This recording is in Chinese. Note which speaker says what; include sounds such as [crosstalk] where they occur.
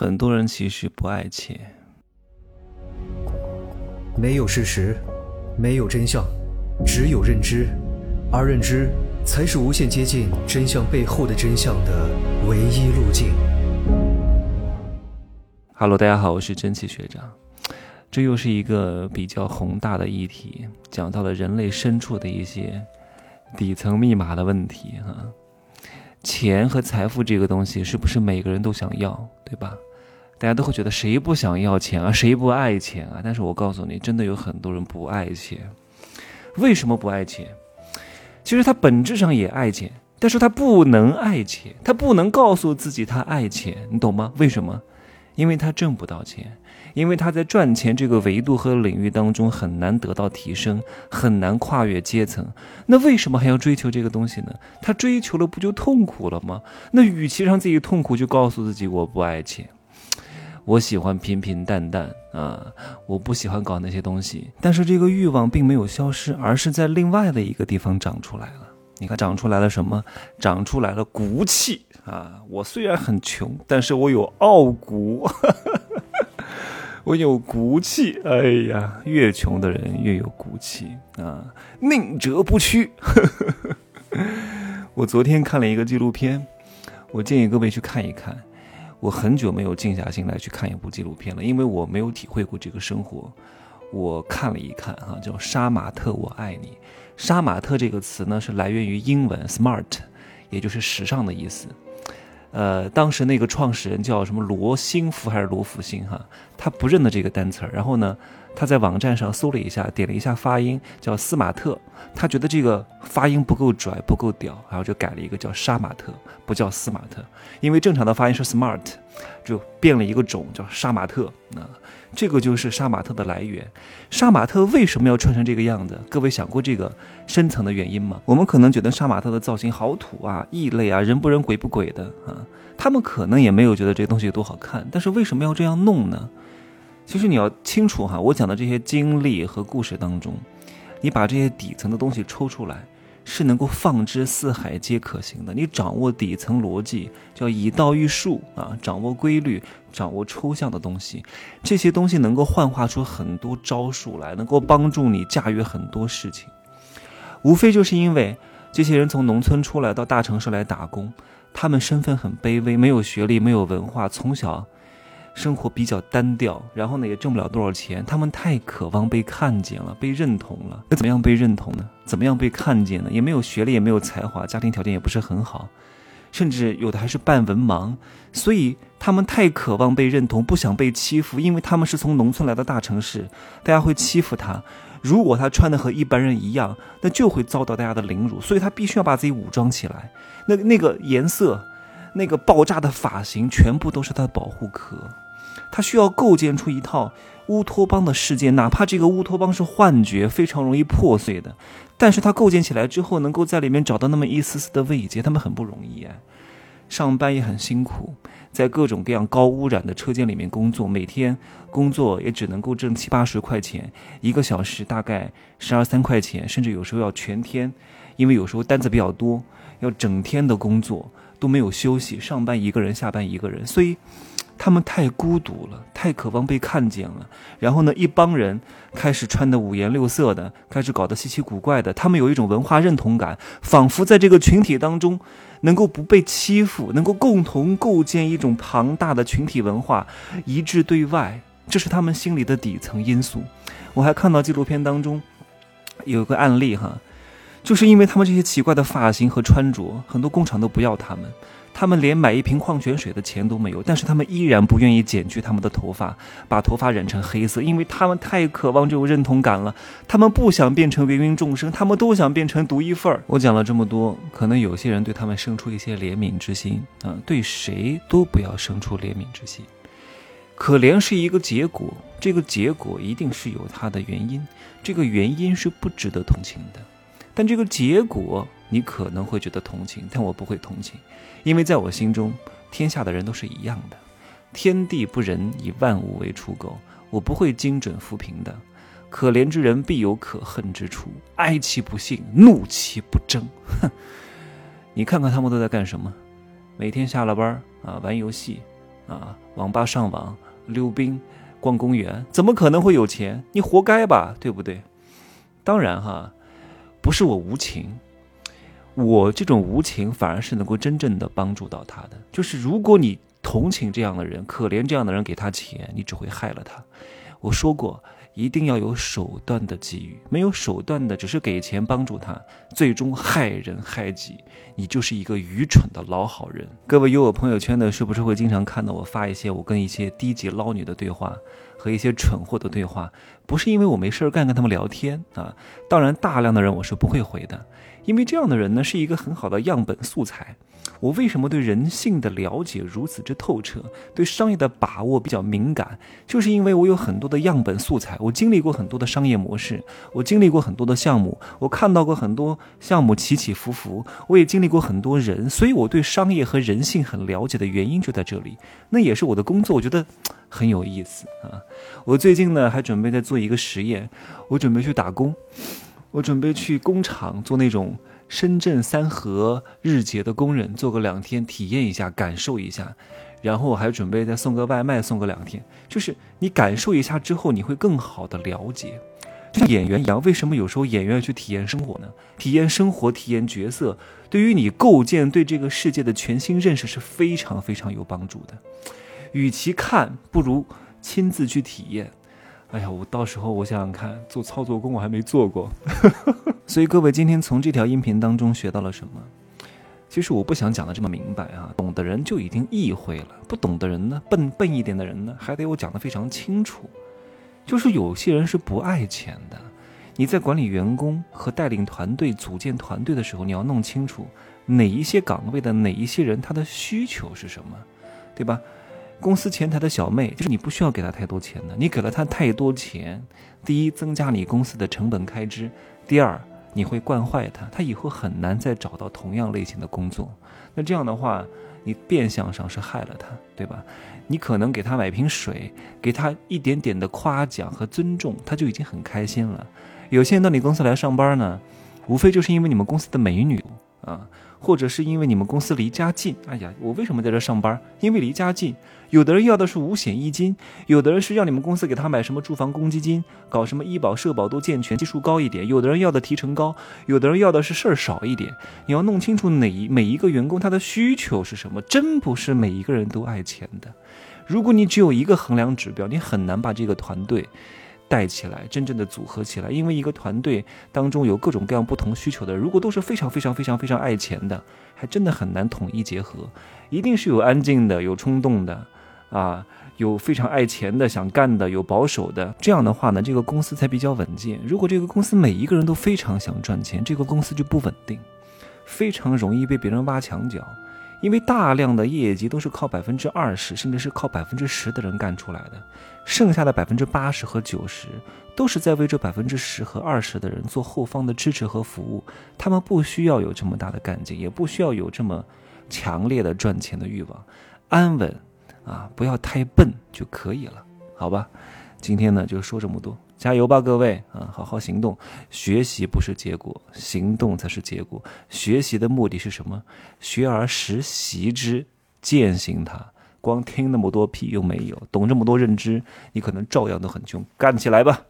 Speaker 1: 很多人其实不爱钱。
Speaker 2: 没有事实，没有真相，只有认知，而认知才是无限接近真相背后的真相的唯一路径。
Speaker 1: Hello，大家好，我是蒸汽学长。这又是一个比较宏大的议题，讲到了人类深处的一些底层密码的问题哈。钱和财富这个东西，是不是每个人都想要，对吧？大家都会觉得谁不想要钱啊，谁不爱钱啊？但是我告诉你，真的有很多人不爱钱。为什么不爱钱？其实他本质上也爱钱，但是他不能爱钱，他不能告诉自己他爱钱，你懂吗？为什么？因为他挣不到钱，因为他在赚钱这个维度和领域当中很难得到提升，很难跨越阶层。那为什么还要追求这个东西呢？他追求了不就痛苦了吗？那与其让自己痛苦，就告诉自己我不爱钱。我喜欢平平淡淡啊，我不喜欢搞那些东西。但是这个欲望并没有消失，而是在另外的一个地方长出来了。你看，长出来了什么？长出来了骨气啊！我虽然很穷，但是我有傲骨，[laughs] 我有骨气。哎呀，越穷的人越有骨气啊，宁折不屈。[laughs] 我昨天看了一个纪录片，我建议各位去看一看。我很久没有静下心来去看一部纪录片了，因为我没有体会过这个生活。我看了一看，哈，叫《杀马特，我爱你》。杀马特这个词呢，是来源于英文 “smart”，也就是时尚的意思。呃，当时那个创始人叫什么罗新福还是罗福新哈，他不认得这个单词儿，然后呢，他在网站上搜了一下，点了一下发音，叫斯马特，他觉得这个发音不够拽，不够屌，然后就改了一个叫杀马特，不叫斯马特，因为正常的发音是 smart，就变了一个种叫杀马特啊。这个就是杀马特的来源。杀马特为什么要穿成这个样子？各位想过这个深层的原因吗？我们可能觉得杀马特的造型好土啊，异类啊，人不人鬼不鬼的啊。他们可能也没有觉得这东西有多好看，但是为什么要这样弄呢？其实你要清楚哈，我讲的这些经历和故事当中，你把这些底层的东西抽出来。是能够放之四海皆可行的。你掌握底层逻辑，叫以道驭术啊，掌握规律，掌握抽象的东西，这些东西能够幻化出很多招数来，能够帮助你驾驭很多事情。无非就是因为这些人从农村出来到大城市来打工，他们身份很卑微，没有学历，没有文化，从小。生活比较单调，然后呢也挣不了多少钱。他们太渴望被看见了，被认同了。那怎么样被认同呢？怎么样被看见呢？也没有学历，也没有才华，家庭条件也不是很好，甚至有的还是半文盲。所以他们太渴望被认同，不想被欺负，因为他们是从农村来到大城市，大家会欺负他。如果他穿的和一般人一样，那就会遭到大家的凌辱。所以他必须要把自己武装起来。那那个颜色。那个爆炸的发型全部都是他的保护壳，他需要构建出一套乌托邦的世界，哪怕这个乌托邦是幻觉，非常容易破碎的，但是他构建起来之后，能够在里面找到那么一丝丝的慰藉，他们很不容易啊，上班也很辛苦，在各种各样高污染的车间里面工作，每天工作也只能够挣七八十块钱，一个小时大概十二三块钱，甚至有时候要全天，因为有时候单子比较多，要整天的工作。都没有休息，上班一个人，下班一个人，所以他们太孤独了，太渴望被看见了。然后呢，一帮人开始穿的五颜六色的，开始搞得稀奇古怪的。他们有一种文化认同感，仿佛在这个群体当中能够不被欺负，能够共同构建一种庞大的群体文化，一致对外。这是他们心里的底层因素。我还看到纪录片当中有个案例哈。就是因为他们这些奇怪的发型和穿着，很多工厂都不要他们，他们连买一瓶矿泉水的钱都没有，但是他们依然不愿意剪去他们的头发，把头发染成黑色，因为他们太渴望这种认同感了，他们不想变成芸芸众生，他们都想变成独一份儿。我讲了这么多，可能有些人对他们生出一些怜悯之心啊，对谁都不要生出怜悯之心，可怜是一个结果，这个结果一定是有它的原因，这个原因是不值得同情的。但这个结果，你可能会觉得同情，但我不会同情，因为在我心中，天下的人都是一样的，天地不仁，以万物为刍狗，我不会精准扶贫的。可怜之人必有可恨之处，哀其不幸，怒其不争。哼 [laughs] 你看看他们都在干什么？每天下了班啊，玩游戏，啊，网吧上网、溜冰、逛公园，怎么可能会有钱？你活该吧，对不对？当然哈，不是我无情，我这种无情反而是能够真正的帮助到他的。就是如果你同情这样的人，可怜这样的人，给他钱，你只会害了他。我说过。一定要有手段的给予，没有手段的只是给钱帮助他，最终害人害己，你就是一个愚蠢的老好人。各位有我朋友圈的，是不是会经常看到我发一些我跟一些低级捞女的对话和一些蠢货的对话？不是因为我没事儿干跟他们聊天啊，当然大量的人我是不会回的，因为这样的人呢是一个很好的样本素材。我为什么对人性的了解如此之透彻，对商业的把握比较敏感，就是因为我有很多的样本素材，我经历过很多的商业模式，我经历过很多的项目，我看到过很多项目起起伏伏，我也经历过很多人，所以我对商业和人性很了解的原因就在这里。那也是我的工作，我觉得很有意思啊。我最近呢还准备在做一个实验，我准备去打工，我准备去工厂做那种。深圳三河日结的工人做个两天，体验一下，感受一下，然后我还准备再送个外卖，送个两天。就是你感受一下之后，你会更好的了解，就像演员一样。为什么有时候演员要去体验生活呢？体验生活，体验角色，对于你构建对这个世界的全新认识是非常非常有帮助的。与其看，不如亲自去体验。哎呀，我到时候我想想看，做操作工我还没做过，[laughs] 所以各位今天从这条音频当中学到了什么？其实我不想讲的这么明白啊，懂的人就已经意会了，不懂的人呢，笨笨一点的人呢，还得我讲的非常清楚。就是有些人是不爱钱的，你在管理员工和带领团队、组建团队的时候，你要弄清楚哪一些岗位的哪一些人他的需求是什么，对吧？公司前台的小妹，就是你不需要给她太多钱的。你给了她太多钱，第一，增加你公司的成本开支；第二，你会惯坏她，她以后很难再找到同样类型的工作。那这样的话，你变相上是害了她，对吧？你可能给她买瓶水，给她一点点的夸奖和尊重，她就已经很开心了。有些人到你公司来上班呢，无非就是因为你们公司的美女啊。或者是因为你们公司离家近，哎呀，我为什么在这上班？因为离家近。有的人要的是五险一金，有的人是要你们公司给他买什么住房公积金，搞什么医保社保都健全，基数高一点。有的人要的提成高，有的人要的是事儿少一点。你要弄清楚哪一每一个员工他的需求是什么，真不是每一个人都爱钱的。如果你只有一个衡量指标，你很难把这个团队。带起来，真正的组合起来，因为一个团队当中有各种各样不同需求的，如果都是非常非常非常非常爱钱的，还真的很难统一结合。一定是有安静的，有冲动的，啊，有非常爱钱的想干的，有保守的。这样的话呢，这个公司才比较稳健。如果这个公司每一个人都非常想赚钱，这个公司就不稳定，非常容易被别人挖墙脚。因为大量的业绩都是靠百分之二十，甚至是靠百分之十的人干出来的，剩下的百分之八十和九十都是在为这百分之十和二十的人做后方的支持和服务。他们不需要有这么大的干劲，也不需要有这么强烈的赚钱的欲望，安稳啊，不要太笨就可以了，好吧？今天呢就说这么多。加油吧，各位啊！好好行动，学习不是结果，行动才是结果。学习的目的是什么？学而时习之，践行它。光听那么多屁又没有，懂这么多认知，你可能照样都很穷。干起来吧！